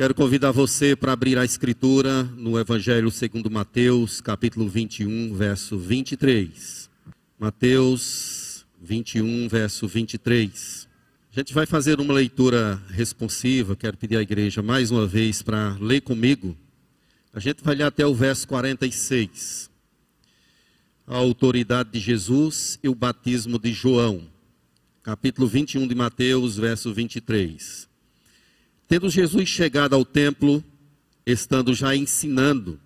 Quero convidar você para abrir a escritura no Evangelho segundo Mateus, capítulo 21, verso 23. Mateus 21, verso 23. A gente vai fazer uma leitura responsiva. Quero pedir à igreja mais uma vez para ler comigo. A gente vai ler até o verso 46. A autoridade de Jesus e o batismo de João. Capítulo 21 de Mateus, verso 23. Tendo Jesus chegado ao templo, estando já ensinando,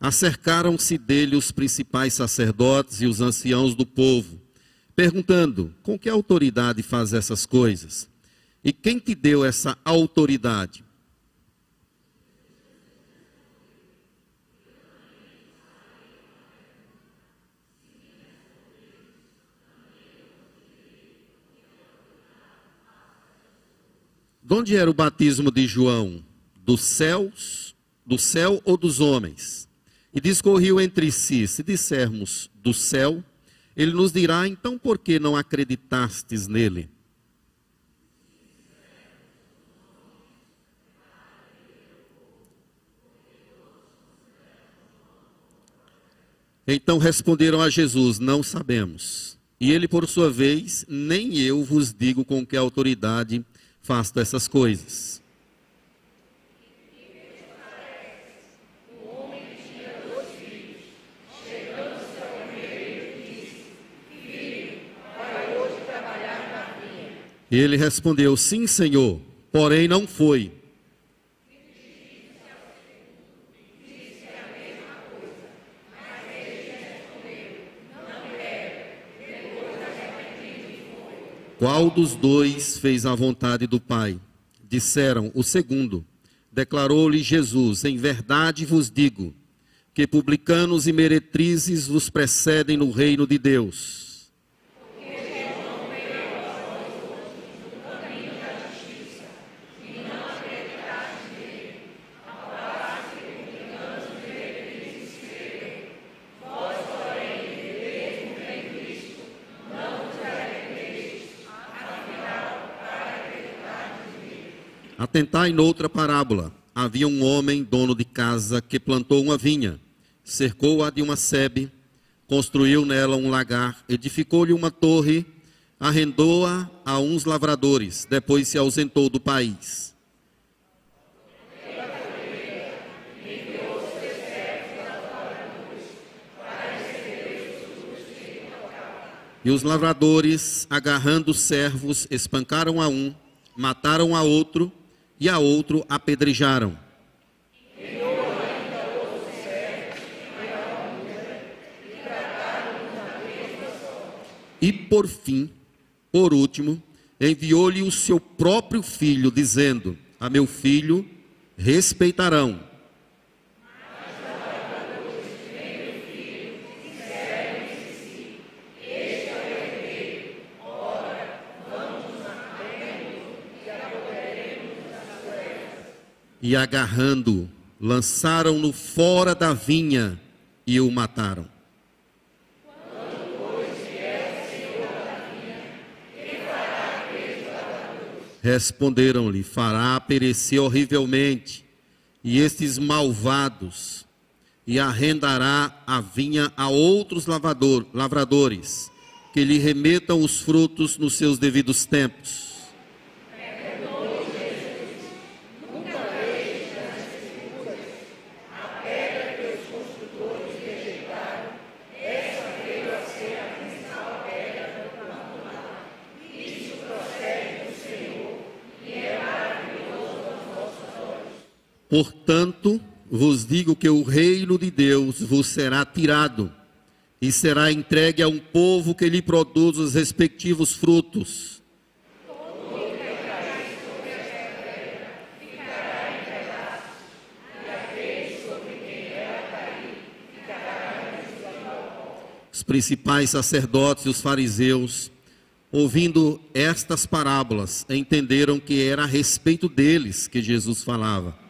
acercaram-se dele os principais sacerdotes e os anciãos do povo, perguntando: Com que autoridade faz essas coisas? E quem te deu essa autoridade? De onde era o batismo de João? Dos céus, do céu ou dos homens? E discorriu entre si: se dissermos do céu, ele nos dirá: então por que não acreditastes nele? Então responderam a Jesus: Não sabemos. E ele, por sua vez, nem eu vos digo com que autoridade faço essas coisas. Ele respondeu: Sim, Senhor, porém não foi. Qual dos dois fez a vontade do Pai? Disseram o segundo. Declarou-lhe Jesus: Em verdade vos digo que publicanos e meretrizes vos precedem no reino de Deus. Atentai noutra parábola. Havia um homem, dono de casa, que plantou uma vinha, cercou-a de uma sebe, construiu nela um lagar, edificou-lhe uma torre, arrendou-a a uns lavradores, depois se ausentou do país. E os lavradores, agarrando os servos, espancaram a um, mataram a outro e a outro apedrejaram. E por fim, por último, enviou-lhe o seu próprio filho, dizendo: A meu filho respeitarão. E agarrando, lançaram-no fora da vinha e o mataram. Responderam-lhe: Fará perecer horrivelmente, e estes malvados, e arrendará a vinha a outros lavador, lavradores, que lhe remetam os frutos nos seus devidos tempos. Portanto, vos digo que o reino de Deus vos será tirado e será entregue a um povo que lhe produz os respectivos frutos. Os principais sacerdotes e os fariseus, ouvindo estas parábolas, entenderam que era a respeito deles que Jesus falava.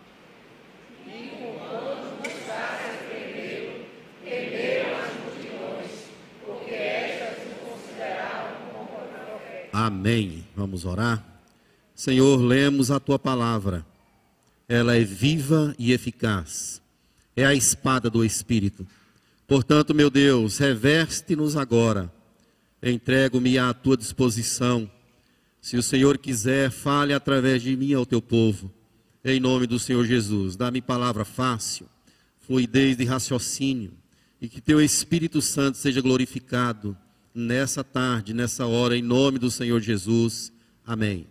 Amém. Vamos orar. Senhor, lemos a tua palavra. ela é viva e eficaz. É a espada do Espírito. Portanto, meu Deus, reveste-nos agora. Entrego-me à tua disposição. Se o Senhor quiser, fale através de mim ao teu povo. Em nome do Senhor Jesus, dá-me palavra fácil, fluidez de raciocínio, e que teu Espírito Santo seja glorificado nessa tarde, nessa hora, em nome do Senhor Jesus. Amém.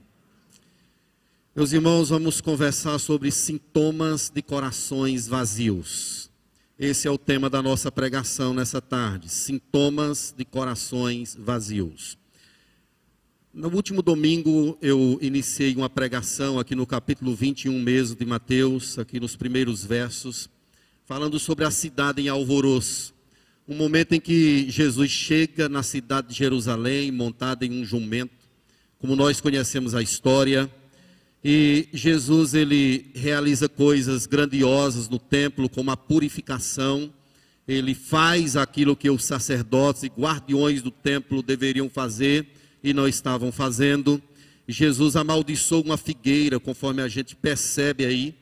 Meus irmãos, vamos conversar sobre sintomas de corações vazios. Esse é o tema da nossa pregação nessa tarde: sintomas de corações vazios. No último domingo eu iniciei uma pregação aqui no capítulo 21 mesmo de Mateus, aqui nos primeiros versos, falando sobre a cidade em alvoroço. Um momento em que Jesus chega na cidade de Jerusalém, montado em um jumento, como nós conhecemos a história e Jesus ele realiza coisas grandiosas no templo, como a purificação. Ele faz aquilo que os sacerdotes e guardiões do templo deveriam fazer e não estavam fazendo. Jesus amaldiçoou uma figueira, conforme a gente percebe aí.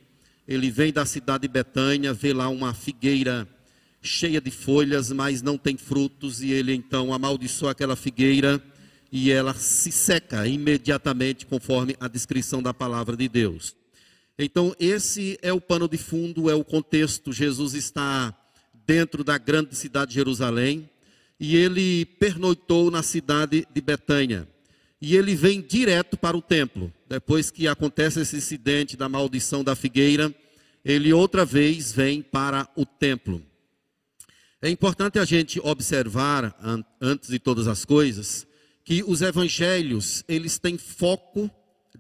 Ele vem da cidade de Betânia, vê lá uma figueira cheia de folhas, mas não tem frutos, e ele então amaldiçoa aquela figueira e ela se seca imediatamente, conforme a descrição da palavra de Deus. Então, esse é o pano de fundo, é o contexto. Jesus está dentro da grande cidade de Jerusalém e ele pernoitou na cidade de Betânia. E ele vem direto para o templo. Depois que acontece esse incidente da maldição da figueira, ele outra vez vem para o templo. É importante a gente observar, antes de todas as coisas, que os evangelhos, eles têm foco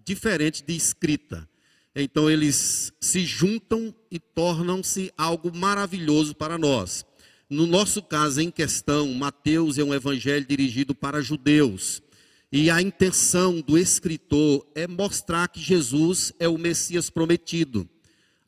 diferente de escrita. Então eles se juntam e tornam-se algo maravilhoso para nós. No nosso caso em questão, Mateus é um evangelho dirigido para judeus. E a intenção do escritor é mostrar que Jesus é o Messias prometido,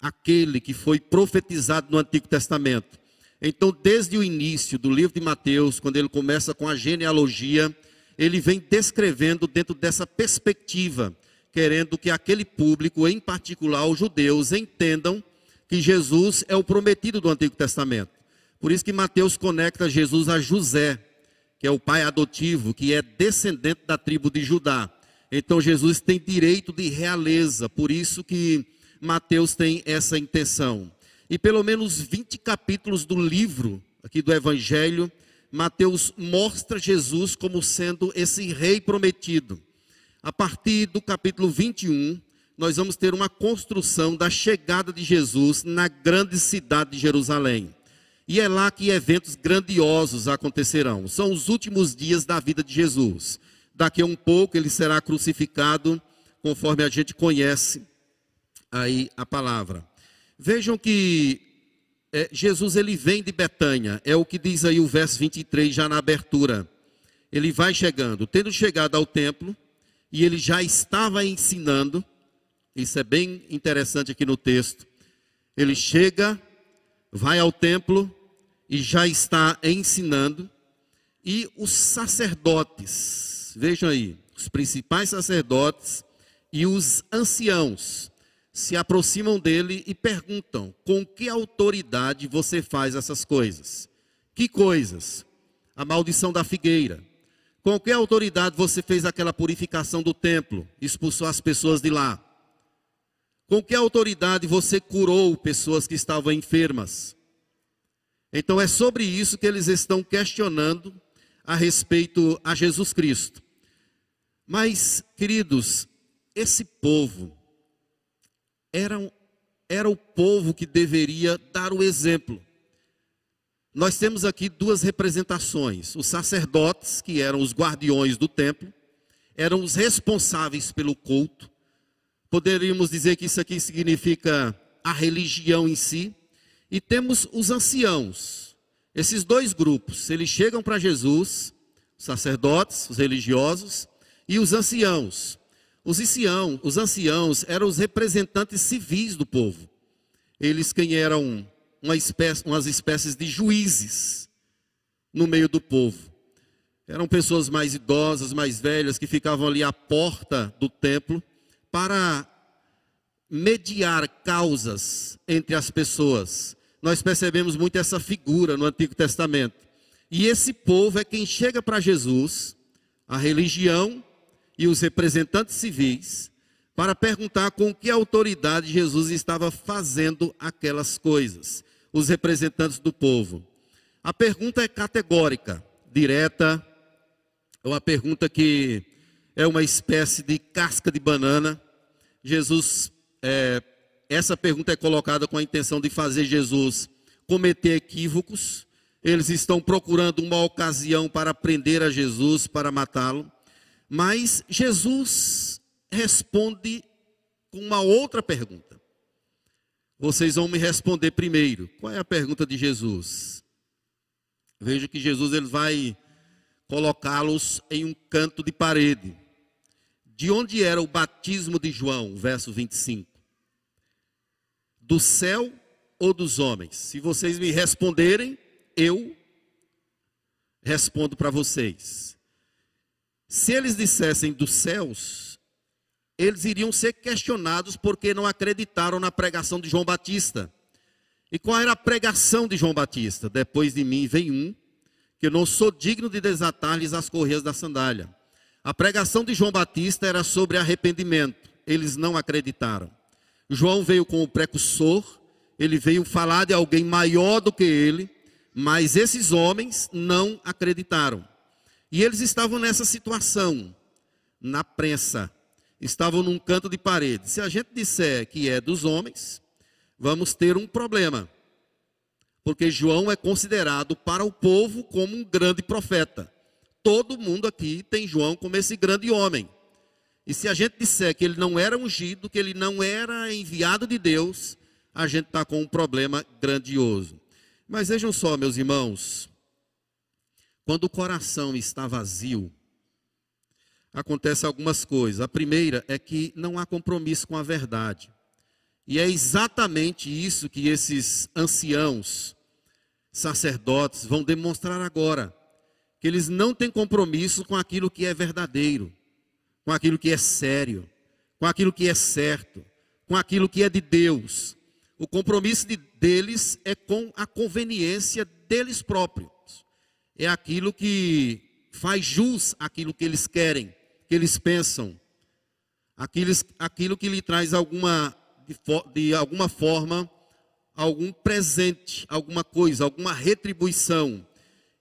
aquele que foi profetizado no Antigo Testamento. Então, desde o início do livro de Mateus, quando ele começa com a genealogia, ele vem descrevendo dentro dessa perspectiva, querendo que aquele público, em particular os judeus, entendam que Jesus é o prometido do Antigo Testamento. Por isso que Mateus conecta Jesus a José, que é o pai adotivo, que é descendente da tribo de Judá. Então Jesus tem direito de realeza, por isso que Mateus tem essa intenção. E pelo menos 20 capítulos do livro aqui do Evangelho Mateus mostra Jesus como sendo esse rei prometido. A partir do capítulo 21, nós vamos ter uma construção da chegada de Jesus na grande cidade de Jerusalém. E é lá que eventos grandiosos acontecerão. São os últimos dias da vida de Jesus. Daqui a um pouco ele será crucificado, conforme a gente conhece aí a palavra. Vejam que é, Jesus ele vem de Betânia, é o que diz aí o verso 23 já na abertura. Ele vai chegando, tendo chegado ao templo, e ele já estava ensinando, isso é bem interessante aqui no texto. Ele chega, vai ao templo e já está ensinando, e os sacerdotes, vejam aí, os principais sacerdotes e os anciãos, se aproximam dele e perguntam: com que autoridade você faz essas coisas? Que coisas? A maldição da figueira. Com que autoridade você fez aquela purificação do templo, expulsou as pessoas de lá? Com que autoridade você curou pessoas que estavam enfermas? Então é sobre isso que eles estão questionando a respeito a Jesus Cristo. Mas, queridos, esse povo era, o povo que deveria dar o exemplo. Nós temos aqui duas representações: os sacerdotes, que eram os guardiões do templo, eram os responsáveis pelo culto. Poderíamos dizer que isso aqui significa a religião em si. E temos os anciãos. Esses dois grupos, eles chegam para Jesus, os sacerdotes, os religiosos, e os anciãos. Os anciãos, os anciãos eram os representantes civis do povo. Eles quem eram uma espécie, umas espécies de juízes no meio do povo. Eram pessoas mais idosas, mais velhas, que ficavam ali à porta do templo para mediar causas entre as pessoas. Nós percebemos muito essa figura no Antigo Testamento. E esse povo é quem chega para Jesus, a religião e os representantes civis, para perguntar com que autoridade Jesus estava fazendo aquelas coisas, os representantes do povo. A pergunta é categórica, direta, é uma pergunta que é uma espécie de casca de banana. Jesus, é, essa pergunta é colocada com a intenção de fazer Jesus cometer equívocos. Eles estão procurando uma ocasião para prender a Jesus, para matá-lo. Mas Jesus responde com uma outra pergunta. Vocês vão me responder primeiro. Qual é a pergunta de Jesus? Veja que Jesus ele vai colocá-los em um canto de parede. De onde era o batismo de João? Verso 25. Do céu ou dos homens? Se vocês me responderem, eu respondo para vocês. Se eles dissessem dos céus, eles iriam ser questionados porque não acreditaram na pregação de João Batista. E qual era a pregação de João Batista? Depois de mim vem um, que não sou digno de desatar-lhes as correias da sandália. A pregação de João Batista era sobre arrependimento. Eles não acreditaram. João veio com o precursor, ele veio falar de alguém maior do que ele, mas esses homens não acreditaram. E eles estavam nessa situação, na prensa, estavam num canto de parede. Se a gente disser que é dos homens, vamos ter um problema. Porque João é considerado para o povo como um grande profeta. Todo mundo aqui tem João como esse grande homem. E se a gente disser que ele não era ungido, que ele não era enviado de Deus, a gente está com um problema grandioso. Mas vejam só, meus irmãos, quando o coração está vazio, acontece algumas coisas. A primeira é que não há compromisso com a verdade. E é exatamente isso que esses anciãos, sacerdotes, vão demonstrar agora. Que eles não têm compromisso com aquilo que é verdadeiro, com aquilo que é sério, com aquilo que é certo, com aquilo que é de Deus. O compromisso de, deles é com a conveniência deles próprios é aquilo que faz jus àquilo que eles querem, que eles pensam, aquilo, aquilo que lhe traz alguma, de, de alguma forma, algum presente, alguma coisa, alguma retribuição.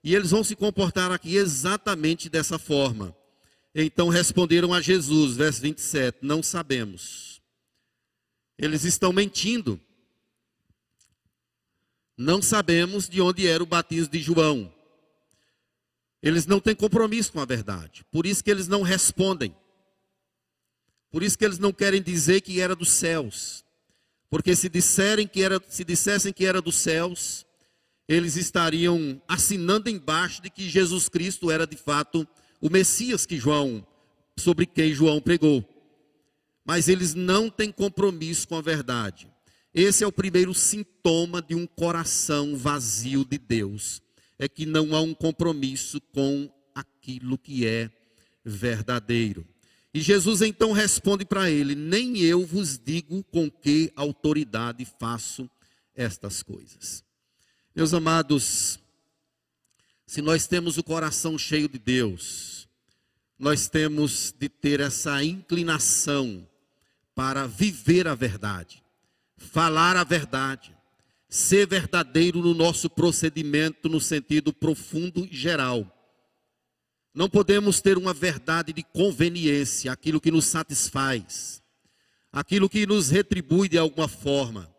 E eles vão se comportar aqui exatamente dessa forma. Então responderam a Jesus, verso 27, não sabemos. Eles estão mentindo. Não sabemos de onde era o batismo de João. Eles não têm compromisso com a verdade. Por isso que eles não respondem. Por isso que eles não querem dizer que era dos céus. Porque se disserem que era, se dissessem que era dos céus, eles estariam assinando embaixo de que Jesus Cristo era de fato o Messias que João, sobre quem João pregou. Mas eles não têm compromisso com a verdade. Esse é o primeiro sintoma de um coração vazio de Deus é que não há um compromisso com aquilo que é verdadeiro. E Jesus então responde para ele: Nem eu vos digo com que autoridade faço estas coisas. Meus amados, se nós temos o coração cheio de Deus, nós temos de ter essa inclinação para viver a verdade, falar a verdade, ser verdadeiro no nosso procedimento no sentido profundo e geral. Não podemos ter uma verdade de conveniência, aquilo que nos satisfaz, aquilo que nos retribui de alguma forma.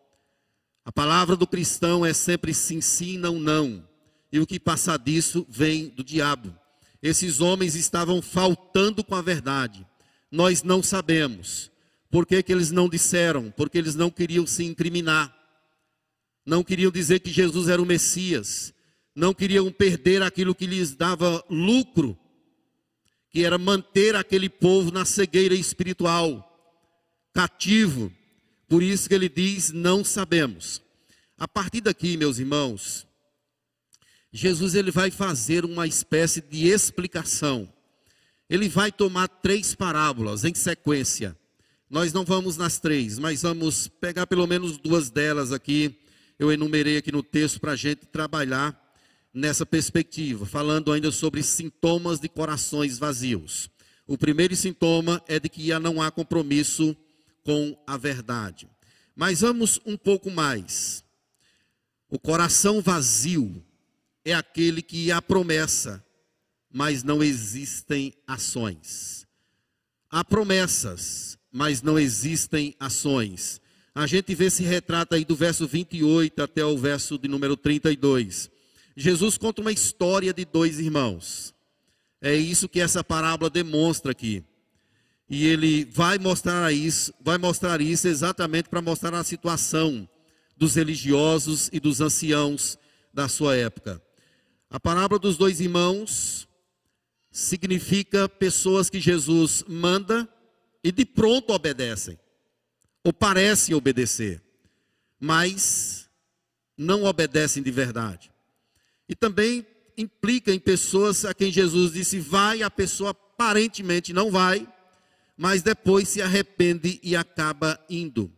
A palavra do cristão é sempre sim, sim, não, não. E o que passa disso vem do diabo. Esses homens estavam faltando com a verdade. Nós não sabemos. Por que, que eles não disseram? Porque eles não queriam se incriminar não queriam dizer que Jesus era o Messias, não queriam perder aquilo que lhes dava lucro, que era manter aquele povo na cegueira espiritual, cativo. Por isso que ele diz: não sabemos. A partir daqui, meus irmãos, Jesus ele vai fazer uma espécie de explicação. Ele vai tomar três parábolas em sequência. Nós não vamos nas três, mas vamos pegar pelo menos duas delas aqui. Eu enumerei aqui no texto para a gente trabalhar nessa perspectiva, falando ainda sobre sintomas de corações vazios. O primeiro sintoma é de que não há compromisso com a verdade. Mas vamos um pouco mais. O coração vazio é aquele que há promessa, mas não existem ações. Há promessas, mas não existem ações. A gente vê esse retrato aí do verso 28 até o verso de número 32. Jesus conta uma história de dois irmãos. É isso que essa parábola demonstra aqui. E ele vai mostrar isso, vai mostrar isso exatamente para mostrar a situação dos religiosos e dos anciãos da sua época. A parábola dos dois irmãos significa pessoas que Jesus manda e de pronto obedecem, ou parecem obedecer, mas não obedecem de verdade. E também implica em pessoas a quem Jesus disse vai, a pessoa aparentemente não vai, mas depois se arrepende e acaba indo.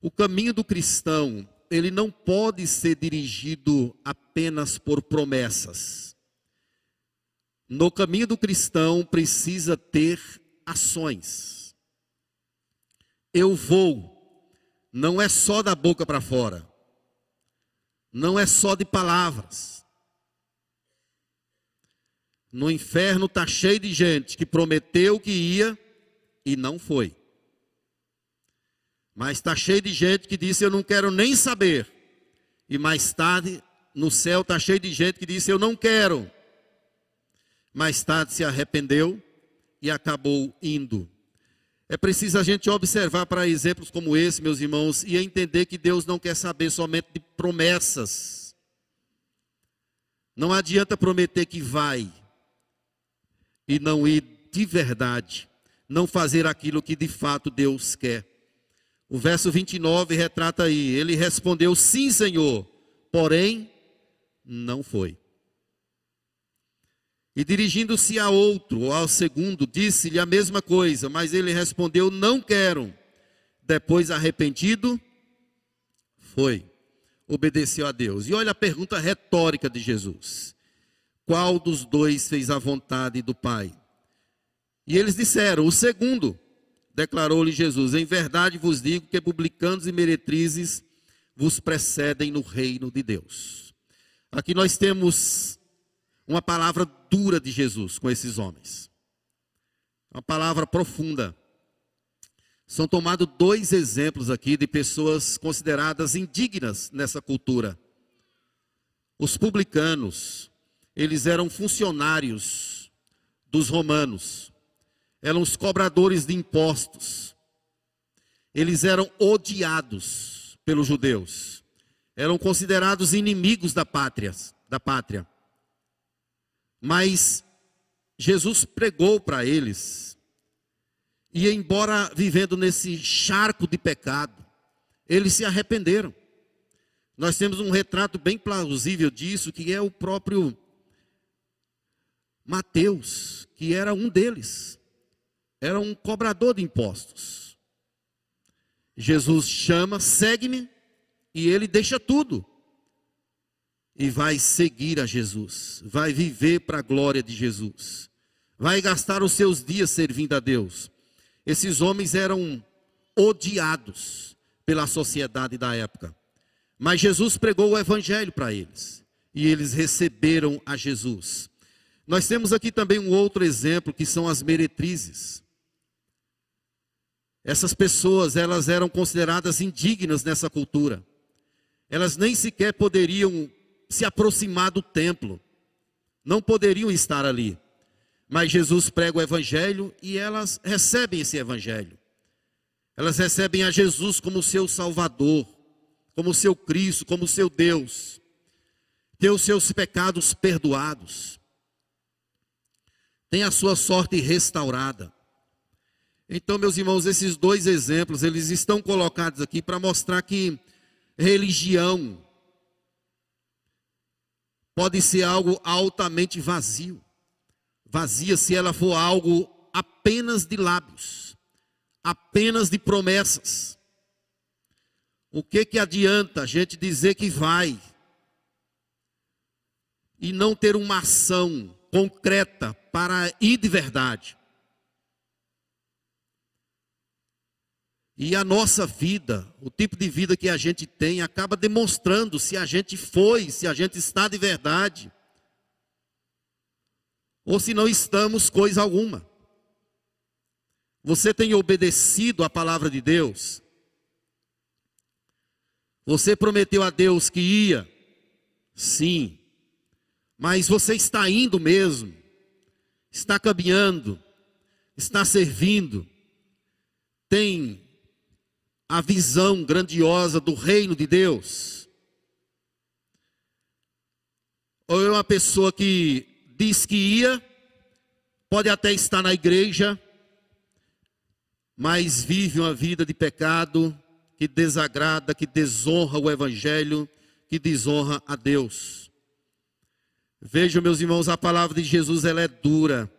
O caminho do cristão, ele não pode ser dirigido apenas por promessas. No caminho do cristão precisa ter ações. Eu vou, não é só da boca para fora, não é só de palavras. No inferno está cheio de gente que prometeu que ia e não foi. Mas está cheio de gente que disse: Eu não quero nem saber. E mais tarde, no céu, está cheio de gente que disse: Eu não quero. Mais tarde se arrependeu e acabou indo. É preciso a gente observar para exemplos como esse, meus irmãos, e entender que Deus não quer saber somente de promessas. Não adianta prometer que vai e não ir de verdade, não fazer aquilo que de fato Deus quer. O verso 29 retrata aí: ele respondeu, sim, Senhor, porém não foi. E dirigindo-se a outro, ou ao segundo, disse-lhe a mesma coisa, mas ele respondeu: Não quero. Depois, arrependido, foi. Obedeceu a Deus. E olha a pergunta retórica de Jesus: Qual dos dois fez a vontade do Pai? E eles disseram: O segundo. Declarou-lhe Jesus: Em verdade vos digo que publicanos e meretrizes vos precedem no reino de Deus. Aqui nós temos uma palavra dura de Jesus com esses homens. Uma palavra profunda. São tomados dois exemplos aqui de pessoas consideradas indignas nessa cultura. Os publicanos, eles eram funcionários dos romanos, eram os cobradores de impostos, eles eram odiados pelos judeus, eram considerados inimigos da pátria, da pátria. Mas Jesus pregou para eles. E embora vivendo nesse charco de pecado, eles se arrependeram. Nós temos um retrato bem plausível disso, que é o próprio Mateus, que era um deles. Era um cobrador de impostos. Jesus chama, segue-me, e ele deixa tudo e vai seguir a Jesus, vai viver para a glória de Jesus, vai gastar os seus dias servindo a Deus. Esses homens eram odiados pela sociedade da época, mas Jesus pregou o evangelho para eles e eles receberam a Jesus. Nós temos aqui também um outro exemplo que são as meretrizes. Essas pessoas, elas eram consideradas indignas nessa cultura. Elas nem sequer poderiam se aproximar do templo. Não poderiam estar ali. Mas Jesus prega o evangelho e elas recebem esse evangelho. Elas recebem a Jesus como seu Salvador, como seu Cristo, como seu Deus. Tem os seus pecados perdoados. Tem a sua sorte restaurada. Então, meus irmãos, esses dois exemplos, eles estão colocados aqui para mostrar que religião pode ser algo altamente vazio. Vazia se ela for algo apenas de lábios, apenas de promessas. O que que adianta a gente dizer que vai e não ter uma ação concreta para ir de verdade? E a nossa vida, o tipo de vida que a gente tem, acaba demonstrando se a gente foi, se a gente está de verdade, ou se não estamos coisa alguma. Você tem obedecido a palavra de Deus? Você prometeu a Deus que ia? Sim. Mas você está indo mesmo? Está caminhando? Está servindo? Tem a visão grandiosa do reino de Deus? Ou é uma pessoa que diz que ia, pode até estar na igreja, mas vive uma vida de pecado que desagrada, que desonra o evangelho, que desonra a Deus. Vejam, meus irmãos, a palavra de Jesus ela é dura.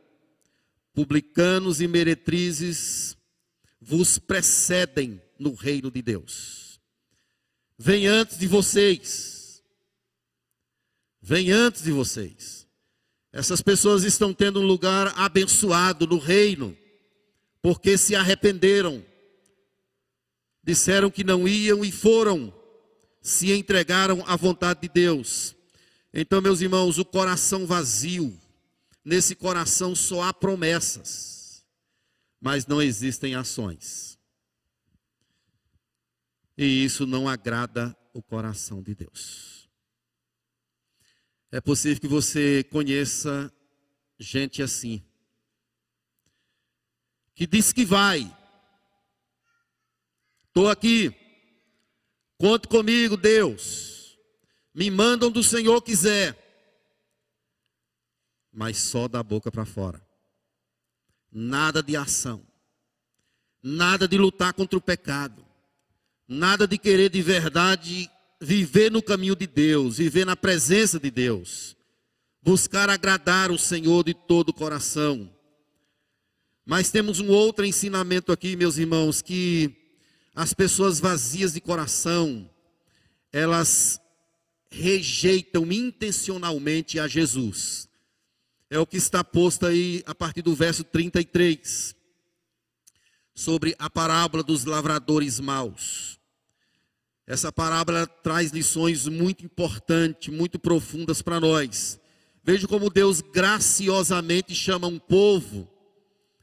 Publicanos e meretrizes vos precedem no reino de Deus. Vem antes de vocês. Vem antes de vocês. Essas pessoas estão tendo um lugar abençoado no reino, porque se arrependeram, disseram que não iam e foram, se entregaram à vontade de Deus. Então, meus irmãos, o coração vazio, nesse coração só há promessas, mas não existem ações. E isso não agrada o coração de Deus. É possível que você conheça gente assim, que diz que vai. Estou aqui, conte comigo, Deus. Me mandam do Senhor quiser, mas só da boca para fora. Nada de ação, nada de lutar contra o pecado Nada de querer de verdade viver no caminho de Deus, viver na presença de Deus, buscar agradar o Senhor de todo o coração. Mas temos um outro ensinamento aqui, meus irmãos, que as pessoas vazias de coração, elas rejeitam intencionalmente a Jesus. É o que está posto aí a partir do verso 33, sobre a parábola dos lavradores maus. Essa parábola traz lições muito importantes, muito profundas para nós. Veja como Deus graciosamente chama um povo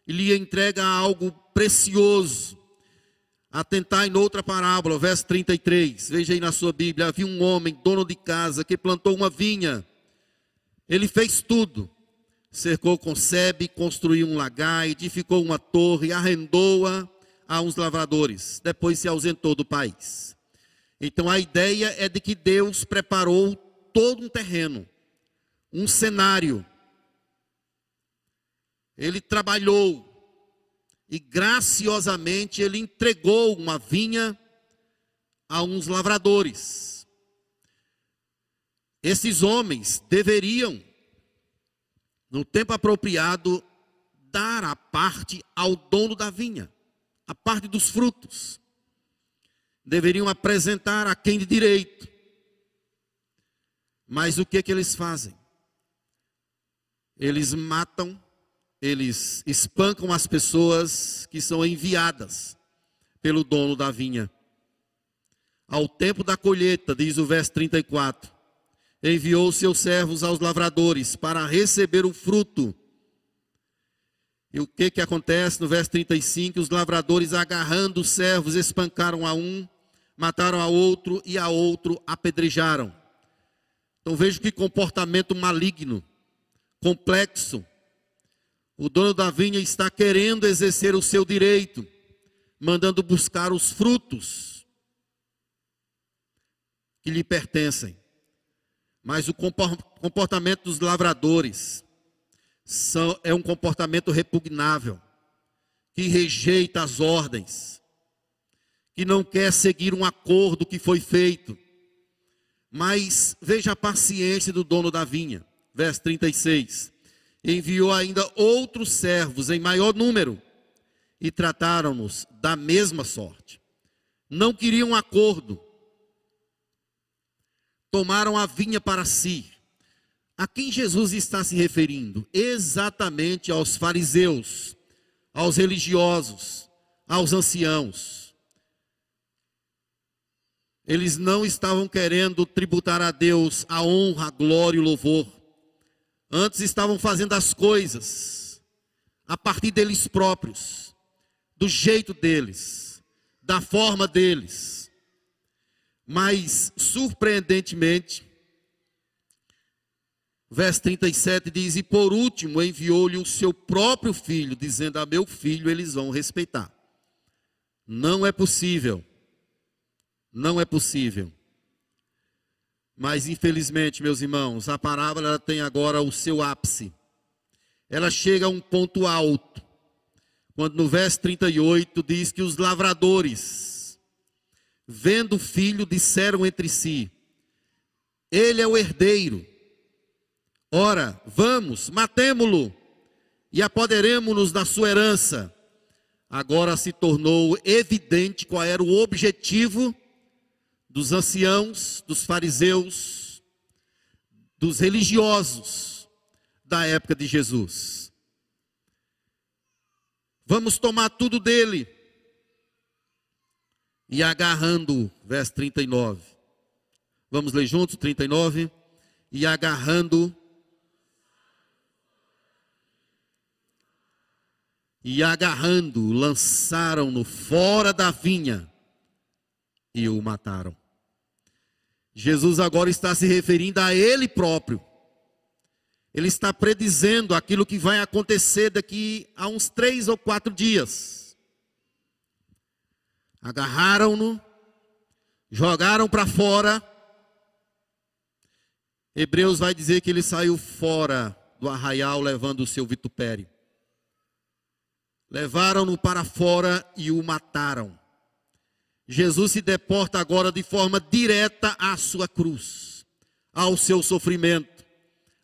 e lhe entrega algo precioso. Atentar em outra parábola, verso 33. Veja aí na sua Bíblia: havia um homem, dono de casa, que plantou uma vinha. Ele fez tudo. Cercou com sebe, construiu um lagar, edificou uma torre, arrendou-a a uns lavradores. Depois se ausentou do país. Então a ideia é de que Deus preparou todo um terreno, um cenário. Ele trabalhou e graciosamente ele entregou uma vinha a uns lavradores. Esses homens deveriam, no tempo apropriado, dar a parte ao dono da vinha, a parte dos frutos deveriam apresentar a quem de direito. Mas o que é que eles fazem? Eles matam, eles espancam as pessoas que são enviadas pelo dono da vinha. Ao tempo da colheita, diz o verso 34, enviou seus servos aos lavradores para receber o fruto. E o que que acontece no verso 35? Os lavradores agarrando os servos espancaram a um mataram a outro e a outro apedrejaram. Então veja que comportamento maligno, complexo. O dono da vinha está querendo exercer o seu direito, mandando buscar os frutos que lhe pertencem. Mas o comportamento dos lavradores são, é um comportamento repugnável, que rejeita as ordens, que não quer seguir um acordo que foi feito. Mas veja a paciência do dono da vinha. Verso 36. Enviou ainda outros servos em maior número e trataram-nos da mesma sorte. Não queriam acordo. Tomaram a vinha para si. A quem Jesus está se referindo? Exatamente aos fariseus, aos religiosos, aos anciãos. Eles não estavam querendo tributar a Deus a honra, a glória e o louvor. Antes estavam fazendo as coisas a partir deles próprios, do jeito deles, da forma deles. Mas, surpreendentemente, verso 37 diz: E por último enviou-lhe o seu próprio filho, dizendo: A meu filho eles vão respeitar. Não é possível. Não é possível. Mas infelizmente, meus irmãos, a parábola tem agora o seu ápice. Ela chega a um ponto alto. Quando no verso 38 diz que os lavradores, vendo o filho, disseram entre si: Ele é o herdeiro. Ora, vamos, matemo-lo e apoderemos-nos da sua herança agora se tornou evidente qual era o objetivo dos anciãos, dos fariseus, dos religiosos da época de Jesus. Vamos tomar tudo dele. E agarrando, verso 39. Vamos ler juntos, 39. E agarrando e agarrando, lançaram-no fora da vinha e o mataram. Jesus agora está se referindo a ele próprio. Ele está predizendo aquilo que vai acontecer daqui a uns três ou quatro dias. Agarraram-no, jogaram para fora. Hebreus vai dizer que ele saiu fora do arraial levando o seu vitupério. Levaram-no para fora e o mataram. Jesus se deporta agora de forma direta à sua cruz, ao seu sofrimento,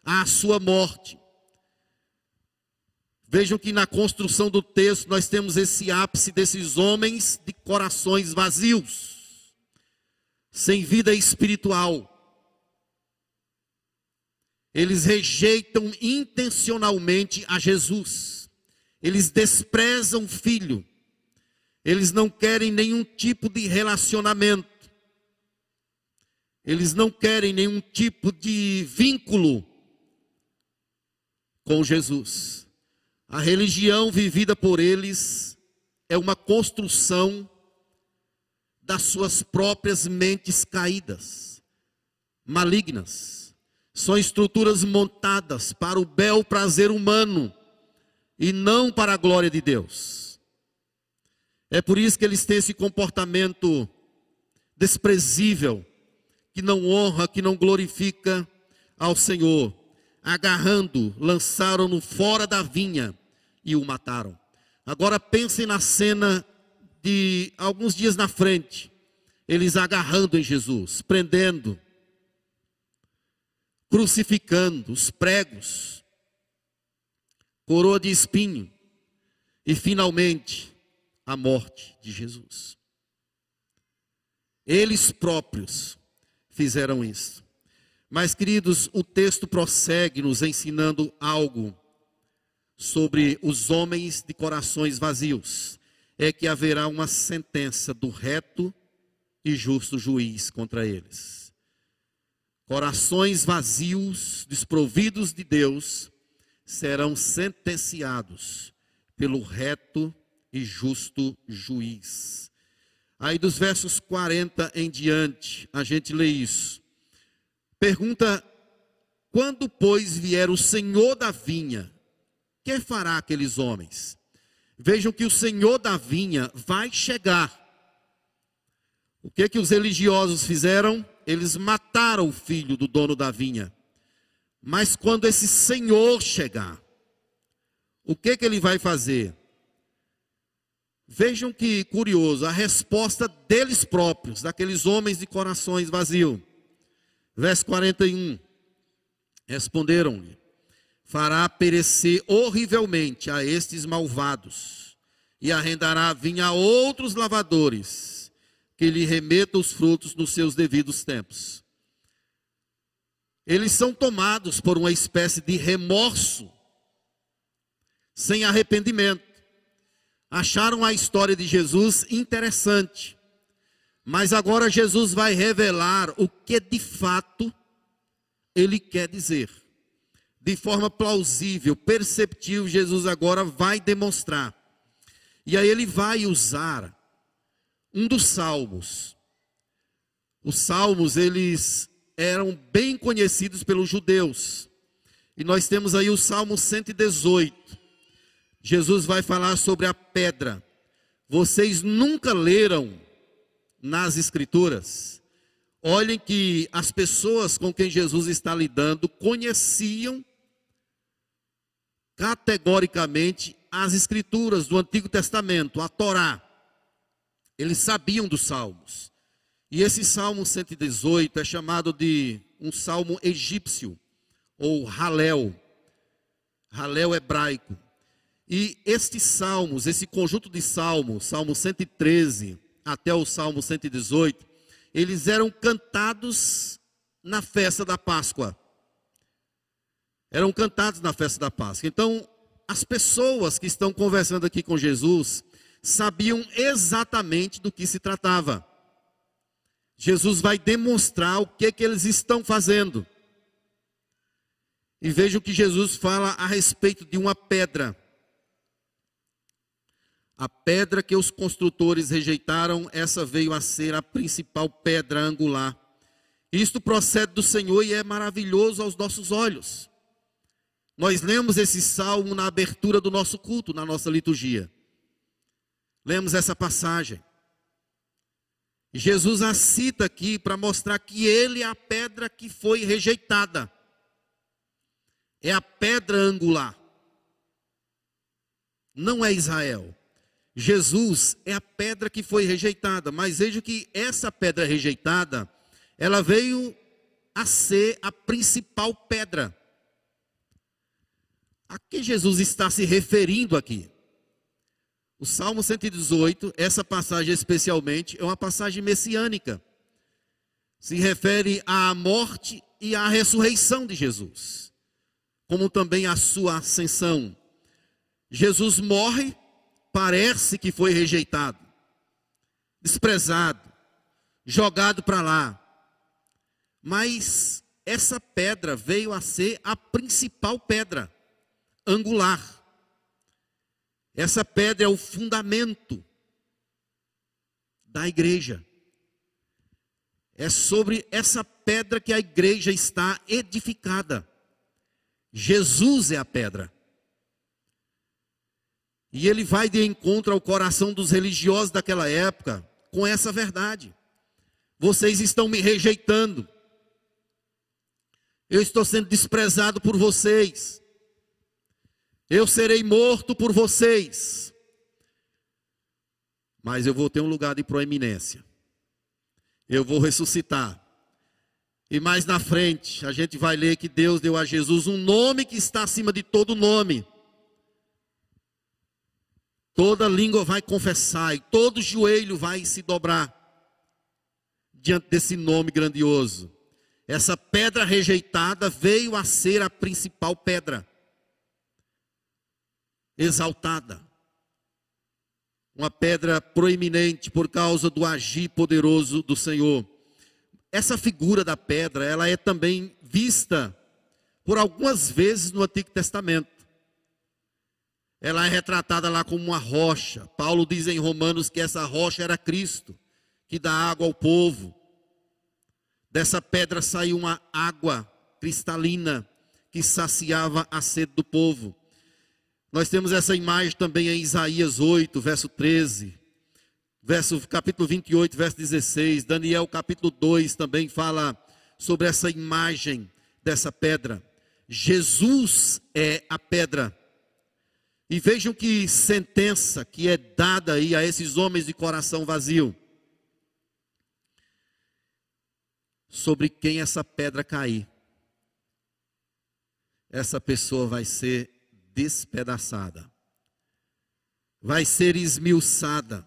à sua morte. Vejam que na construção do texto nós temos esse ápice desses homens de corações vazios, sem vida espiritual. Eles rejeitam intencionalmente a Jesus. Eles desprezam o filho. Eles não querem nenhum tipo de relacionamento. Eles não querem nenhum tipo de vínculo com Jesus. A religião vivida por eles é uma construção das suas próprias mentes caídas, malignas. São estruturas montadas para o bel prazer humano e não para a glória de Deus. É por isso que eles têm esse comportamento desprezível, que não honra, que não glorifica ao Senhor. Agarrando, lançaram-no fora da vinha e o mataram. Agora pensem na cena de alguns dias na frente, eles agarrando em Jesus, prendendo, crucificando os pregos, coroa de espinho e finalmente a morte de Jesus. Eles próprios fizeram isso. Mas, queridos, o texto prossegue nos ensinando algo sobre os homens de corações vazios. É que haverá uma sentença do reto e justo juiz contra eles. Corações vazios, desprovidos de Deus, serão sentenciados pelo reto e justo juiz. Aí dos versos 40 em diante, a gente lê isso. Pergunta: quando, pois, vier o Senhor da vinha, que fará aqueles homens? Vejam que o Senhor da vinha vai chegar. O que que os religiosos fizeram? Eles mataram o filho do dono da vinha. Mas quando esse Senhor chegar, o que que ele vai fazer? Vejam que curioso, a resposta deles próprios, daqueles homens de corações vazios. Verso 41. Responderam-lhe: Fará perecer horrivelmente a estes malvados, e arrendará vinho a outros lavadores, que lhe remetam os frutos nos seus devidos tempos. Eles são tomados por uma espécie de remorso, sem arrependimento. Acharam a história de Jesus interessante, mas agora Jesus vai revelar o que de fato ele quer dizer. De forma plausível, perceptível, Jesus agora vai demonstrar. E aí ele vai usar um dos salmos. Os salmos, eles eram bem conhecidos pelos judeus. E nós temos aí o Salmo 118. Jesus vai falar sobre a pedra. Vocês nunca leram nas Escrituras Olhem que as pessoas com quem Jesus está lidando conheciam categoricamente as escrituras do Antigo Testamento, a Torá. Eles sabiam dos salmos. E esse salmo 118 é chamado de um salmo egípcio, ou Halel. Halel hebraico. E estes salmos, esse conjunto de salmos, Salmo 113 até o Salmo 118, eles eram cantados na festa da Páscoa. Eram cantados na festa da Páscoa. Então, as pessoas que estão conversando aqui com Jesus sabiam exatamente do que se tratava. Jesus vai demonstrar o que, que eles estão fazendo. E veja o que Jesus fala a respeito de uma pedra. A pedra que os construtores rejeitaram, essa veio a ser a principal pedra angular. Isto procede do Senhor e é maravilhoso aos nossos olhos. Nós lemos esse salmo na abertura do nosso culto, na nossa liturgia. Lemos essa passagem. Jesus a cita aqui para mostrar que ele é a pedra que foi rejeitada. É a pedra angular. Não é Israel. Jesus é a pedra que foi rejeitada, mas veja que essa pedra rejeitada, ela veio a ser a principal pedra. A que Jesus está se referindo aqui? O Salmo 118, essa passagem especialmente, é uma passagem messiânica. Se refere à morte e à ressurreição de Jesus, como também à sua ascensão. Jesus morre parece que foi rejeitado, desprezado, jogado para lá. Mas essa pedra veio a ser a principal pedra angular. Essa pedra é o fundamento da igreja. É sobre essa pedra que a igreja está edificada. Jesus é a pedra. E ele vai de encontro ao coração dos religiosos daquela época com essa verdade. Vocês estão me rejeitando. Eu estou sendo desprezado por vocês. Eu serei morto por vocês. Mas eu vou ter um lugar de proeminência. Eu vou ressuscitar. E mais na frente, a gente vai ler que Deus deu a Jesus um nome que está acima de todo nome Toda língua vai confessar e todo joelho vai se dobrar diante desse nome grandioso. Essa pedra rejeitada veio a ser a principal pedra, exaltada. Uma pedra proeminente por causa do agir poderoso do Senhor. Essa figura da pedra, ela é também vista por algumas vezes no Antigo Testamento. Ela é retratada lá como uma rocha. Paulo diz em Romanos que essa rocha era Cristo, que dá água ao povo. Dessa pedra saiu uma água cristalina que saciava a sede do povo. Nós temos essa imagem também em Isaías 8, verso 13. Verso, capítulo 28, verso 16. Daniel, capítulo 2, também fala sobre essa imagem dessa pedra. Jesus é a pedra. E vejam que sentença que é dada aí a esses homens de coração vazio. Sobre quem essa pedra cair, essa pessoa vai ser despedaçada, vai ser esmiuçada.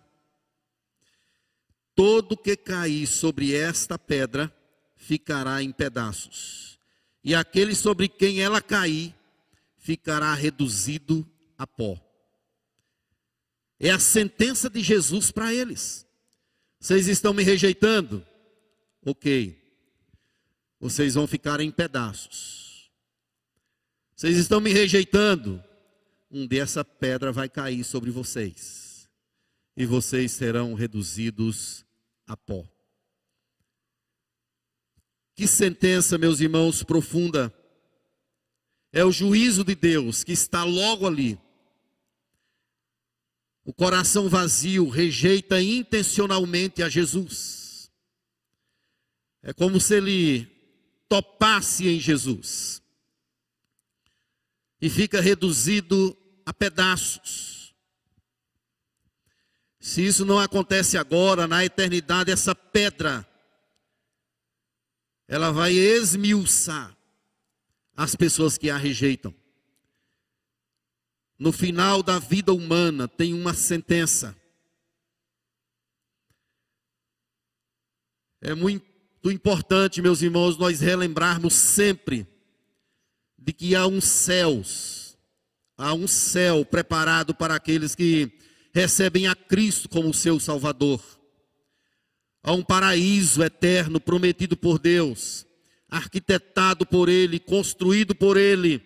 Todo que cair sobre esta pedra ficará em pedaços, e aquele sobre quem ela cair ficará reduzido a pó. É a sentença de Jesus para eles. Vocês estão me rejeitando? Ok. Vocês vão ficar em pedaços. Vocês estão me rejeitando? Um dessa pedra vai cair sobre vocês. E vocês serão reduzidos a pó. Que sentença, meus irmãos, profunda. É o juízo de Deus que está logo ali o coração vazio rejeita intencionalmente a Jesus. É como se ele topasse em Jesus e fica reduzido a pedaços. Se isso não acontece agora, na eternidade, essa pedra, ela vai esmiuçar as pessoas que a rejeitam no final da vida humana tem uma sentença. É muito importante, meus irmãos, nós relembrarmos sempre de que há um céus, há um céu preparado para aqueles que recebem a Cristo como seu Salvador. Há um paraíso eterno prometido por Deus, arquitetado por Ele, construído por Ele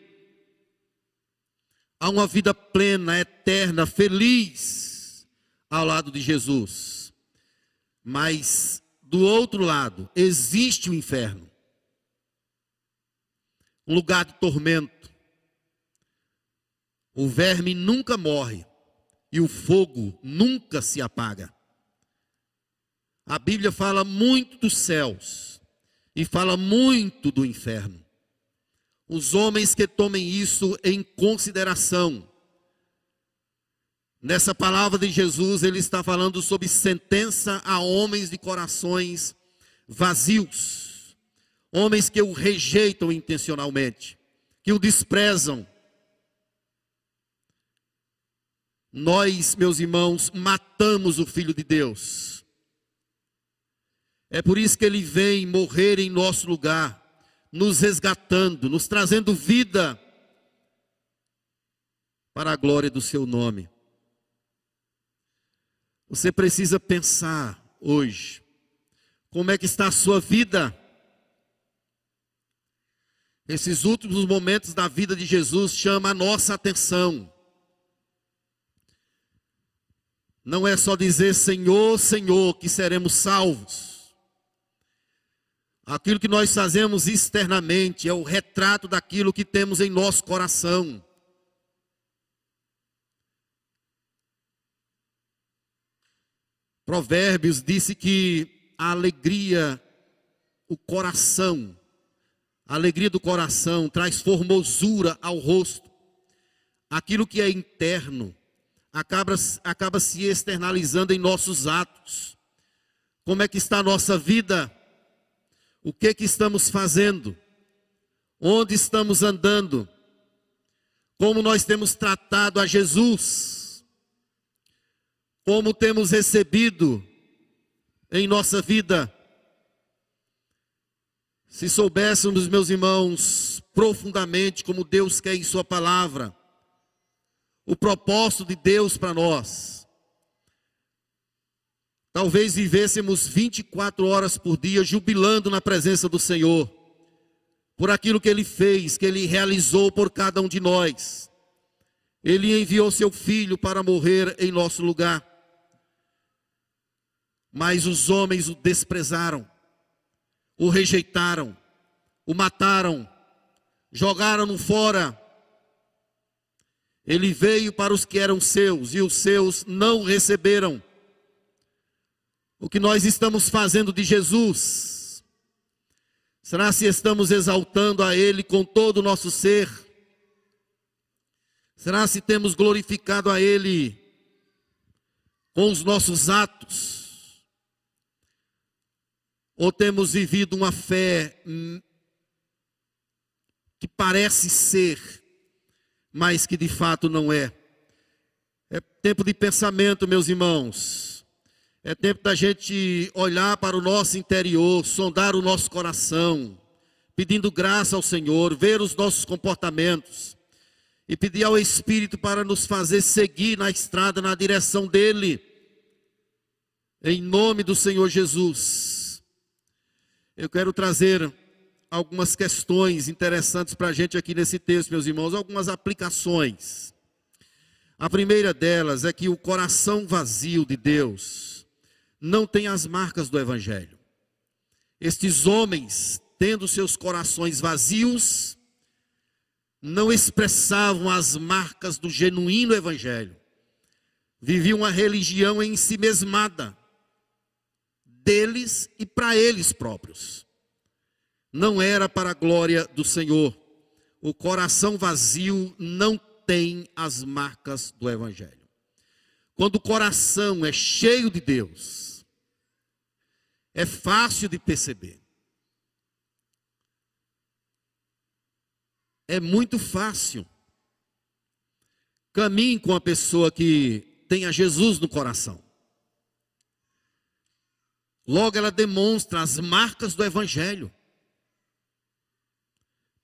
a uma vida plena, eterna, feliz ao lado de Jesus. Mas do outro lado existe o inferno. Um lugar de tormento. O verme nunca morre e o fogo nunca se apaga. A Bíblia fala muito dos céus e fala muito do inferno os homens que tomem isso em consideração. Nessa palavra de Jesus, ele está falando sobre sentença a homens de corações vazios, homens que o rejeitam intencionalmente, que o desprezam. Nós, meus irmãos, matamos o Filho de Deus. É por isso que ele vem morrer em nosso lugar nos resgatando, nos trazendo vida para a glória do seu nome. Você precisa pensar hoje, como é que está a sua vida? Esses últimos momentos da vida de Jesus chamam a nossa atenção. Não é só dizer Senhor, Senhor que seremos salvos. Aquilo que nós fazemos externamente é o retrato daquilo que temos em nosso coração. Provérbios disse que a alegria, o coração, alegria do coração traz formosura ao rosto. Aquilo que é interno acaba, acaba se externalizando em nossos atos. Como é que está a nossa vida? O que que estamos fazendo? Onde estamos andando? Como nós temos tratado a Jesus? Como temos recebido em nossa vida? Se soubéssemos, meus irmãos, profundamente como Deus quer em Sua palavra, o propósito de Deus para nós, Talvez vivêssemos 24 horas por dia jubilando na presença do Senhor, por aquilo que Ele fez, que Ele realizou por cada um de nós. Ele enviou seu filho para morrer em nosso lugar. Mas os homens o desprezaram, o rejeitaram, o mataram, jogaram-no fora. Ele veio para os que eram seus e os seus não receberam o que nós estamos fazendo de Jesus? Será se estamos exaltando a Ele com todo o nosso ser? Será se temos glorificado a Ele com os nossos atos? Ou temos vivido uma fé que parece ser, mas que de fato não é? É tempo de pensamento, meus irmãos. É tempo da gente olhar para o nosso interior, sondar o nosso coração, pedindo graça ao Senhor, ver os nossos comportamentos e pedir ao Espírito para nos fazer seguir na estrada, na direção dEle, em nome do Senhor Jesus. Eu quero trazer algumas questões interessantes para a gente aqui nesse texto, meus irmãos, algumas aplicações. A primeira delas é que o coração vazio de Deus não tem as marcas do Evangelho. Estes homens, tendo seus corações vazios, não expressavam as marcas do genuíno Evangelho. Viviam uma religião em si mesmada, deles e para eles próprios. Não era para a glória do Senhor. O coração vazio não tem as marcas do Evangelho. Quando o coração é cheio de Deus, é fácil de perceber. É muito fácil. Caminhe com a pessoa que tenha Jesus no coração. Logo ela demonstra as marcas do Evangelho: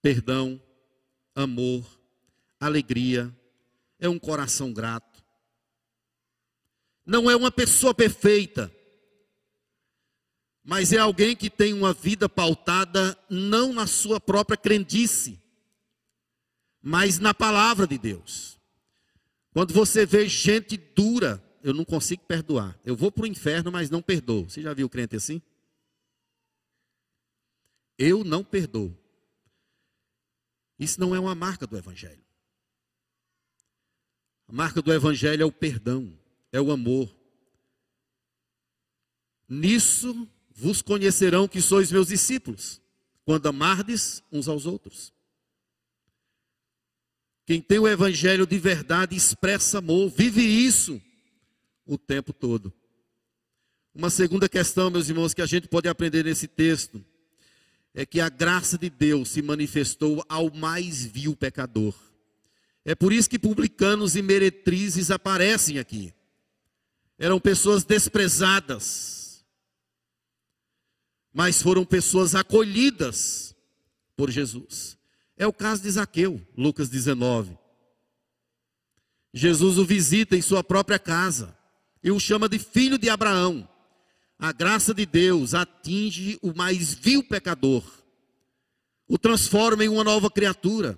perdão, amor, alegria, é um coração grato. Não é uma pessoa perfeita, mas é alguém que tem uma vida pautada não na sua própria crendice, mas na palavra de Deus. Quando você vê gente dura, eu não consigo perdoar. Eu vou para o inferno, mas não perdoo. Você já viu crente assim? Eu não perdoo. Isso não é uma marca do Evangelho. A marca do Evangelho é o perdão, é o amor. Nisso vos conhecerão que sois meus discípulos, quando amardes uns aos outros. Quem tem o Evangelho de verdade expressa amor, vive isso o tempo todo. Uma segunda questão, meus irmãos, que a gente pode aprender nesse texto, é que a graça de Deus se manifestou ao mais vil pecador. É por isso que publicanos e meretrizes aparecem aqui. Eram pessoas desprezadas, mas foram pessoas acolhidas por Jesus. É o caso de Zaqueu, Lucas 19. Jesus o visita em sua própria casa e o chama de filho de Abraão. A graça de Deus atinge o mais vil pecador, o transforma em uma nova criatura.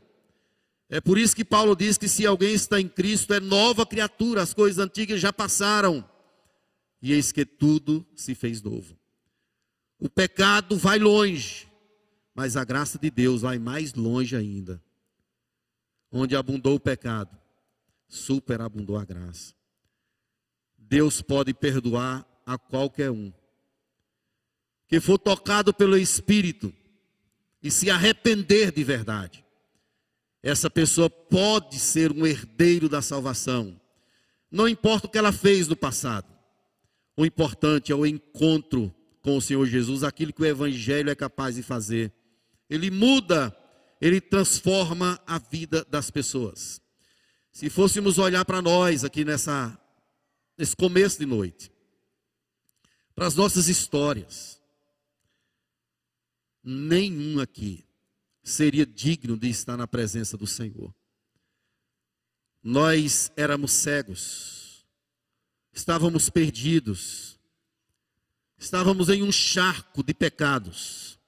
É por isso que Paulo diz que se alguém está em Cristo é nova criatura, as coisas antigas já passaram, e eis que tudo se fez novo. O pecado vai longe, mas a graça de Deus vai mais longe ainda. Onde abundou o pecado, superabundou a graça. Deus pode perdoar a qualquer um que for tocado pelo Espírito e se arrepender de verdade essa pessoa pode ser um herdeiro da salvação. Não importa o que ela fez no passado. O importante é o encontro com o Senhor Jesus, aquilo que o Evangelho é capaz de fazer. Ele muda, ele transforma a vida das pessoas. Se fôssemos olhar para nós aqui nessa, nesse começo de noite, para as nossas histórias, nenhum aqui seria digno de estar na presença do Senhor. Nós éramos cegos, estávamos perdidos, estávamos em um charco de pecados,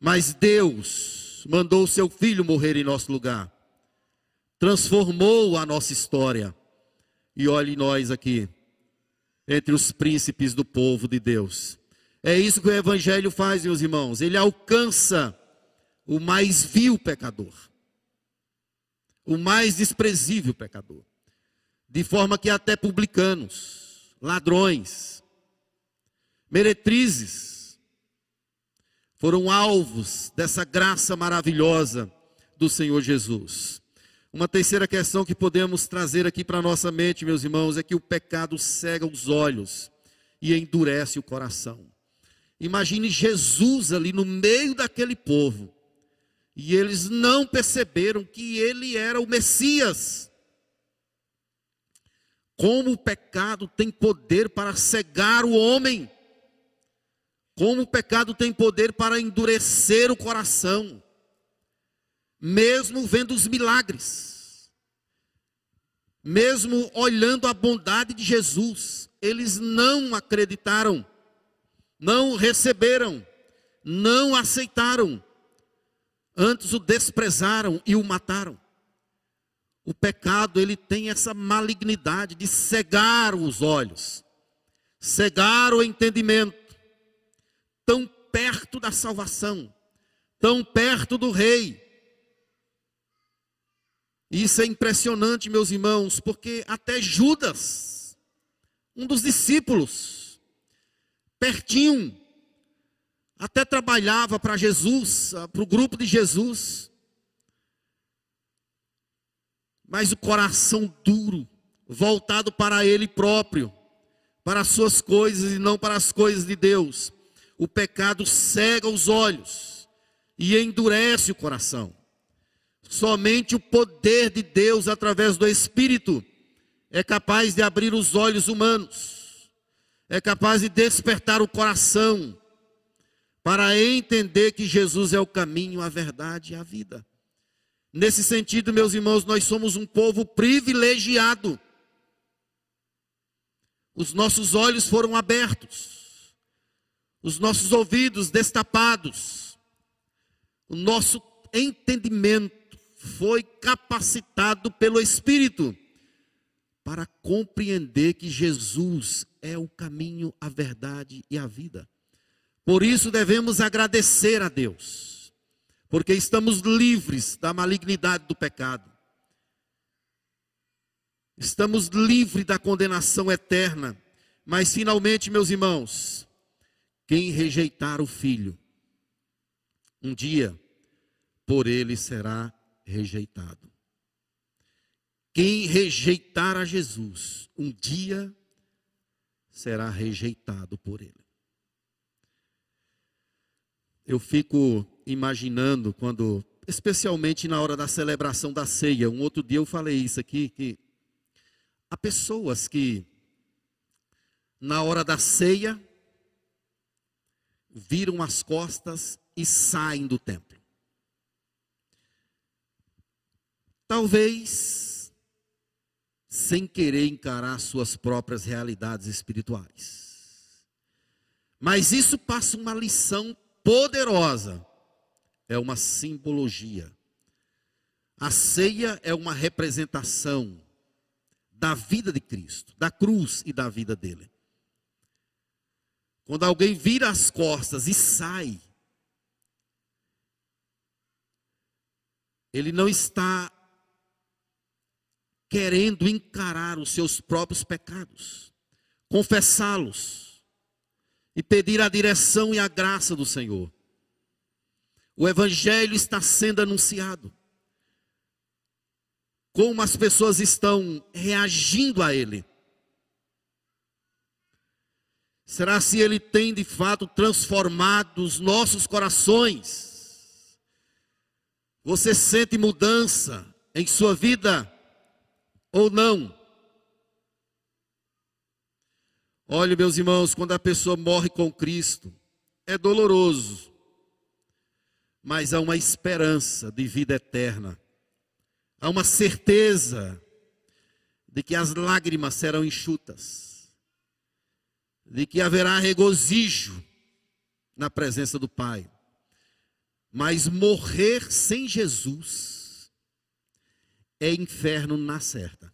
mas Deus mandou o seu filho morrer em nosso lugar, transformou a nossa história, e olhe nós aqui, entre os príncipes do povo de Deus. É isso que o Evangelho faz, meus irmãos, ele alcança o mais vil pecador, o mais desprezível pecador, de forma que até publicanos, ladrões, meretrizes, foram alvos dessa graça maravilhosa do Senhor Jesus. Uma terceira questão que podemos trazer aqui para nossa mente, meus irmãos, é que o pecado cega os olhos e endurece o coração. Imagine Jesus ali no meio daquele povo, e eles não perceberam que ele era o Messias. Como o pecado tem poder para cegar o homem. Como o pecado tem poder para endurecer o coração. Mesmo vendo os milagres. Mesmo olhando a bondade de Jesus, eles não acreditaram, não receberam, não aceitaram. Antes o desprezaram e o mataram. O pecado, ele tem essa malignidade de cegar os olhos, cegar o entendimento. Tão perto da salvação, tão perto do rei. Isso é impressionante, meus irmãos, porque até Judas, um dos discípulos, pertinho, até trabalhava para Jesus, para o grupo de Jesus, mas o coração duro, voltado para ele próprio, para as suas coisas e não para as coisas de Deus. O pecado cega os olhos e endurece o coração. Somente o poder de Deus, através do Espírito, é capaz de abrir os olhos humanos, é capaz de despertar o coração, para entender que Jesus é o caminho, a verdade e a vida. Nesse sentido, meus irmãos, nós somos um povo privilegiado. Os nossos olhos foram abertos, os nossos ouvidos destapados, o nosso entendimento foi capacitado pelo Espírito para compreender que Jesus é o caminho, a verdade e a vida. Por isso devemos agradecer a Deus porque estamos livres da malignidade do pecado. Estamos livres da condenação eterna. Mas finalmente, meus irmãos, quem rejeitar o filho, um dia por ele será rejeitado. Quem rejeitar a Jesus, um dia será rejeitado por ele. Eu fico imaginando quando, especialmente na hora da celebração da ceia, um outro dia eu falei isso aqui, que há pessoas que, na hora da ceia, viram as costas e saem do templo. Talvez sem querer encarar suas próprias realidades espirituais. Mas isso passa uma lição poderosa é uma simbologia. A ceia é uma representação da vida de Cristo, da cruz e da vida dele. Quando alguém vira as costas e sai, ele não está querendo encarar os seus próprios pecados, confessá-los e pedir a direção e a graça do Senhor. O Evangelho está sendo anunciado. Como as pessoas estão reagindo a ele. Será se ele tem de fato transformado os nossos corações? Você sente mudança em sua vida ou não? Olhe, meus irmãos, quando a pessoa morre com Cristo, é doloroso mas há uma esperança de vida eterna. Há uma certeza de que as lágrimas serão enxutas, de que haverá regozijo na presença do Pai. Mas morrer sem Jesus é inferno na certa.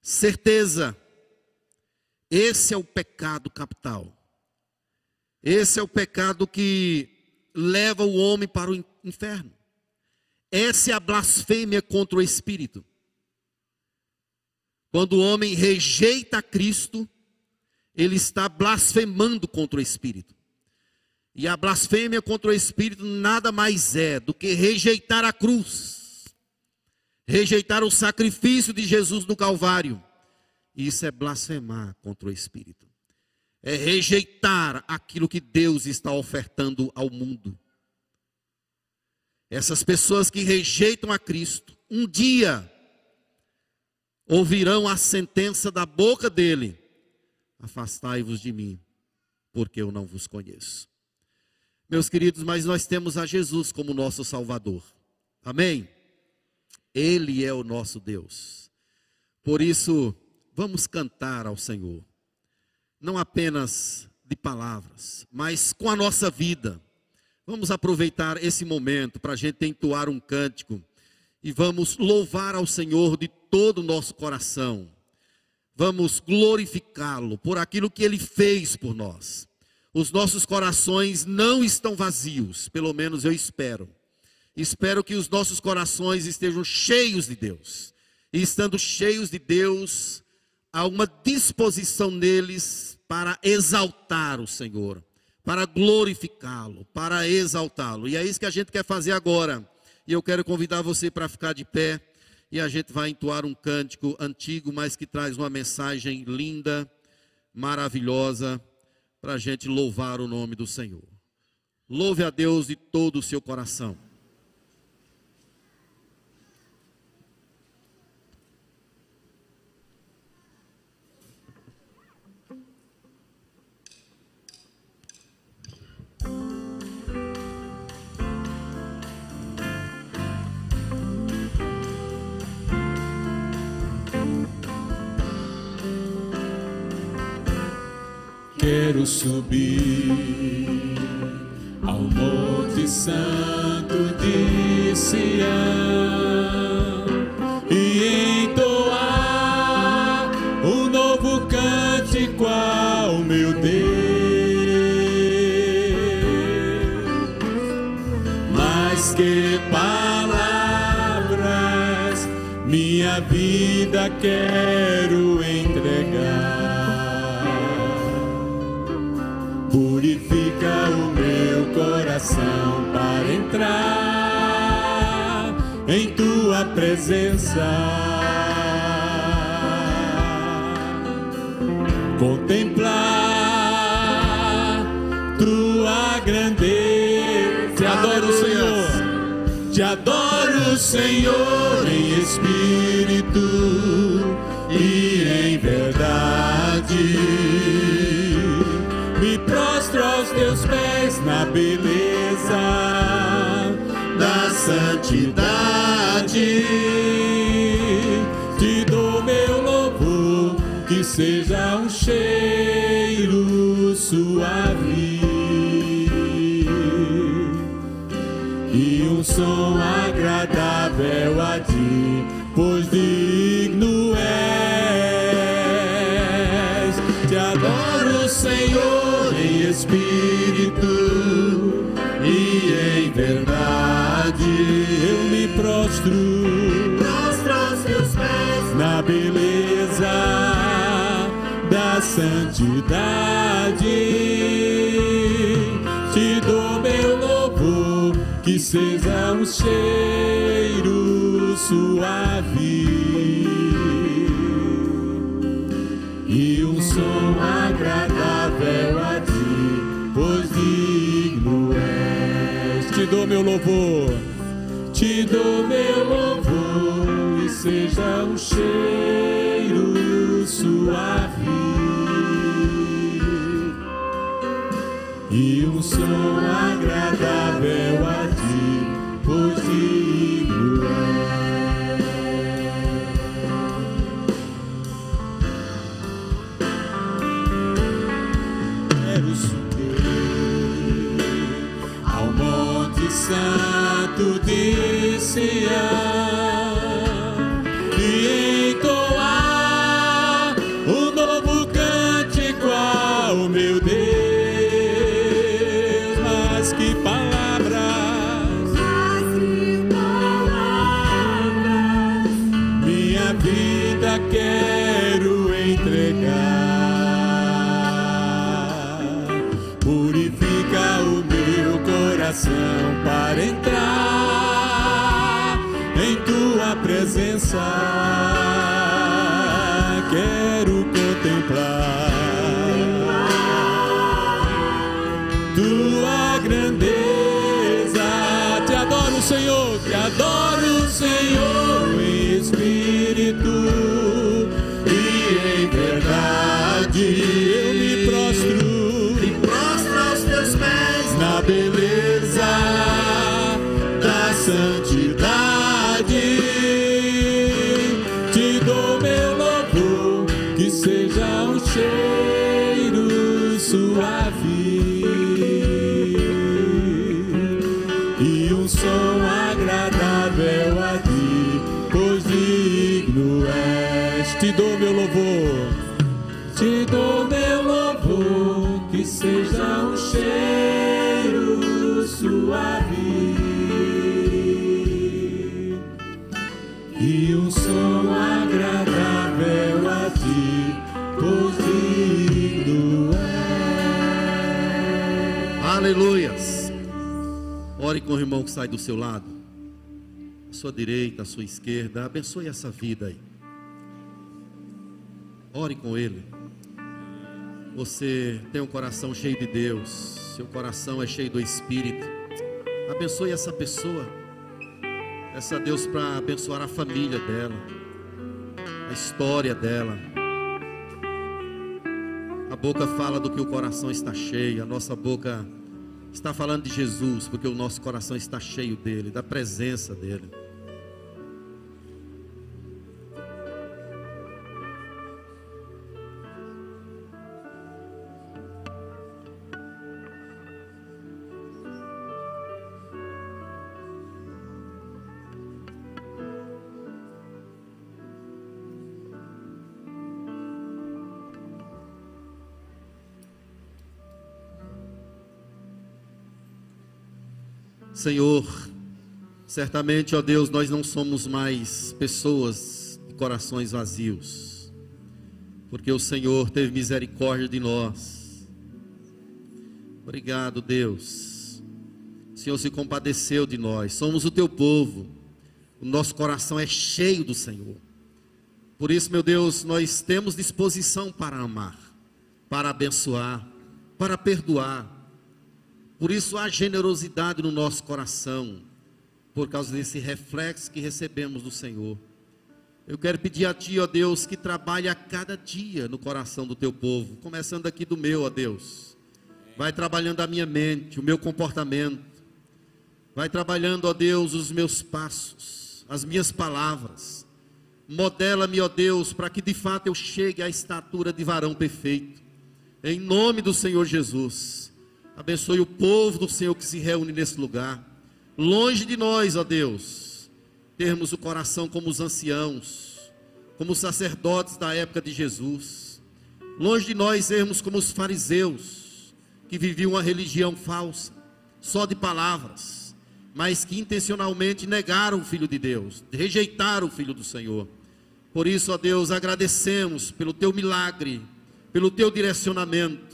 Certeza, esse é o pecado capital. Esse é o pecado que leva o homem para o inferno. Essa é a blasfêmia contra o Espírito. Quando o homem rejeita Cristo, ele está blasfemando contra o Espírito. E a blasfêmia contra o Espírito nada mais é do que rejeitar a cruz, rejeitar o sacrifício de Jesus no Calvário. Isso é blasfemar contra o Espírito é rejeitar aquilo que Deus está ofertando ao mundo. Essas pessoas que rejeitam a Cristo, um dia ouvirão a sentença da boca dele: Afastai-vos de mim, porque eu não vos conheço. Meus queridos, mas nós temos a Jesus como nosso Salvador. Amém? Ele é o nosso Deus. Por isso, vamos cantar ao Senhor. Não apenas de palavras, mas com a nossa vida. Vamos aproveitar esse momento para a gente entoar um cântico e vamos louvar ao Senhor de todo o nosso coração. Vamos glorificá-lo por aquilo que ele fez por nós. Os nossos corações não estão vazios, pelo menos eu espero. Espero que os nossos corações estejam cheios de Deus. E estando cheios de Deus, há uma disposição neles para exaltar o Senhor, para glorificá-lo, para exaltá-lo. E é isso que a gente quer fazer agora. E eu quero convidar você para ficar de pé e a gente vai entoar um cântico antigo, mas que traz uma mensagem linda, maravilhosa, para a gente louvar o nome do Senhor. Louve a Deus de todo o seu coração. Quero subir ao Monte Santo de Sião e entoar um novo cântico ao meu Deus. Mais que palavras, minha vida quero Purifica o meu coração para entrar em tua presença. Contemplar tua grandeza. Te adoro, Senhor. Te adoro, Senhor, em espírito beleza da santidade. Te dou meu louvor, que seja um cheiro suave e um som agradável a ti, santidade. Te dou meu louvor, que seja um cheiro suave e um som agradável a ti, pois digno és. Te dou meu louvor, te dou meu louvor, e seja um cheiro e um som coração para entrar em tua presença. Ore com o irmão que sai do seu lado, à sua direita, à sua esquerda. Abençoe essa vida aí. Ore com ele. Você tem um coração cheio de Deus, seu coração é cheio do Espírito. Abençoe essa pessoa. Peça a Deus para abençoar a família dela, a história dela. A boca fala do que o coração está cheio, a nossa boca está falando de Jesus, porque o nosso coração está cheio dele, da presença dele. Senhor, certamente, ó Deus, nós não somos mais pessoas de corações vazios, porque o Senhor teve misericórdia de nós. Obrigado, Deus. O Senhor se compadeceu de nós, somos o teu povo, o nosso coração é cheio do Senhor. Por isso, meu Deus, nós temos disposição para amar, para abençoar, para perdoar. Por isso há generosidade no nosso coração, por causa desse reflexo que recebemos do Senhor. Eu quero pedir a Ti, ó Deus, que trabalhe a cada dia no coração do Teu povo, começando aqui do meu, ó Deus. Vai trabalhando a minha mente, o meu comportamento. Vai trabalhando, ó Deus, os meus passos, as minhas palavras. Modela-me, ó Deus, para que de fato eu chegue à estatura de varão perfeito. Em nome do Senhor Jesus. Abençoe o povo do Senhor que se reúne nesse lugar. Longe de nós, ó Deus, termos o coração como os anciãos, como os sacerdotes da época de Jesus. Longe de nós sermos como os fariseus, que viviam uma religião falsa, só de palavras, mas que intencionalmente negaram o Filho de Deus, rejeitaram o Filho do Senhor. Por isso, ó Deus, agradecemos pelo teu milagre, pelo teu direcionamento.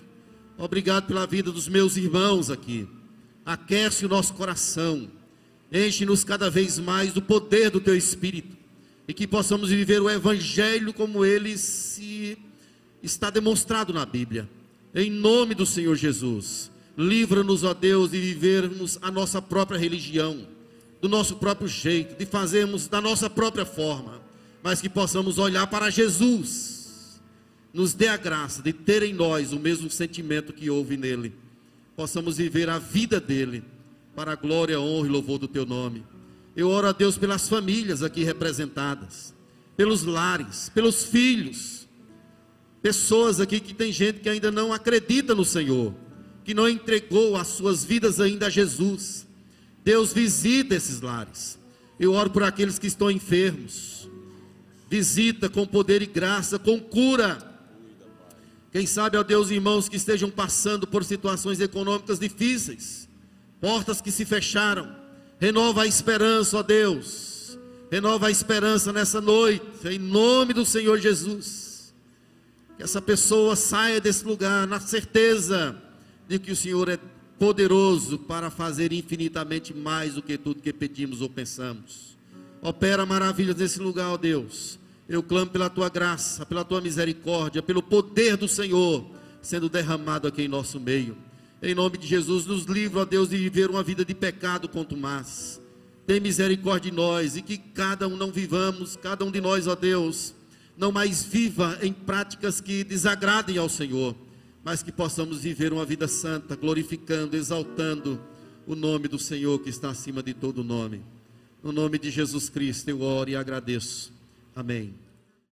Obrigado pela vida dos meus irmãos aqui. Aquece o nosso coração. Enche-nos cada vez mais do poder do teu Espírito. E que possamos viver o Evangelho como ele se está demonstrado na Bíblia. Em nome do Senhor Jesus. Livra-nos, ó Deus, de vivermos a nossa própria religião, do nosso próprio jeito, de fazermos da nossa própria forma, mas que possamos olhar para Jesus. Nos dê a graça de ter em nós o mesmo sentimento que houve nele. Possamos viver a vida dele, para a glória, honra e louvor do teu nome. Eu oro a Deus pelas famílias aqui representadas, pelos lares, pelos filhos, pessoas aqui que tem gente que ainda não acredita no Senhor, que não entregou as suas vidas ainda a Jesus. Deus visita esses lares. Eu oro por aqueles que estão enfermos. Visita com poder e graça, com cura. Quem sabe, ó Deus, irmãos que estejam passando por situações econômicas difíceis, portas que se fecharam. Renova a esperança, ó Deus. Renova a esperança nessa noite, em nome do Senhor Jesus. Que essa pessoa saia desse lugar na certeza de que o Senhor é poderoso para fazer infinitamente mais do que tudo que pedimos ou pensamos. Opera maravilhas nesse lugar, ó Deus. Eu clamo pela tua graça, pela tua misericórdia, pelo poder do Senhor sendo derramado aqui em nosso meio. Em nome de Jesus, nos livra, ó Deus, de viver uma vida de pecado quanto mais. Tem misericórdia de nós e que cada um não vivamos, cada um de nós, ó Deus, não mais viva em práticas que desagradem ao Senhor, mas que possamos viver uma vida santa, glorificando, exaltando o nome do Senhor que está acima de todo nome. No nome de Jesus Cristo eu oro e agradeço. Amém.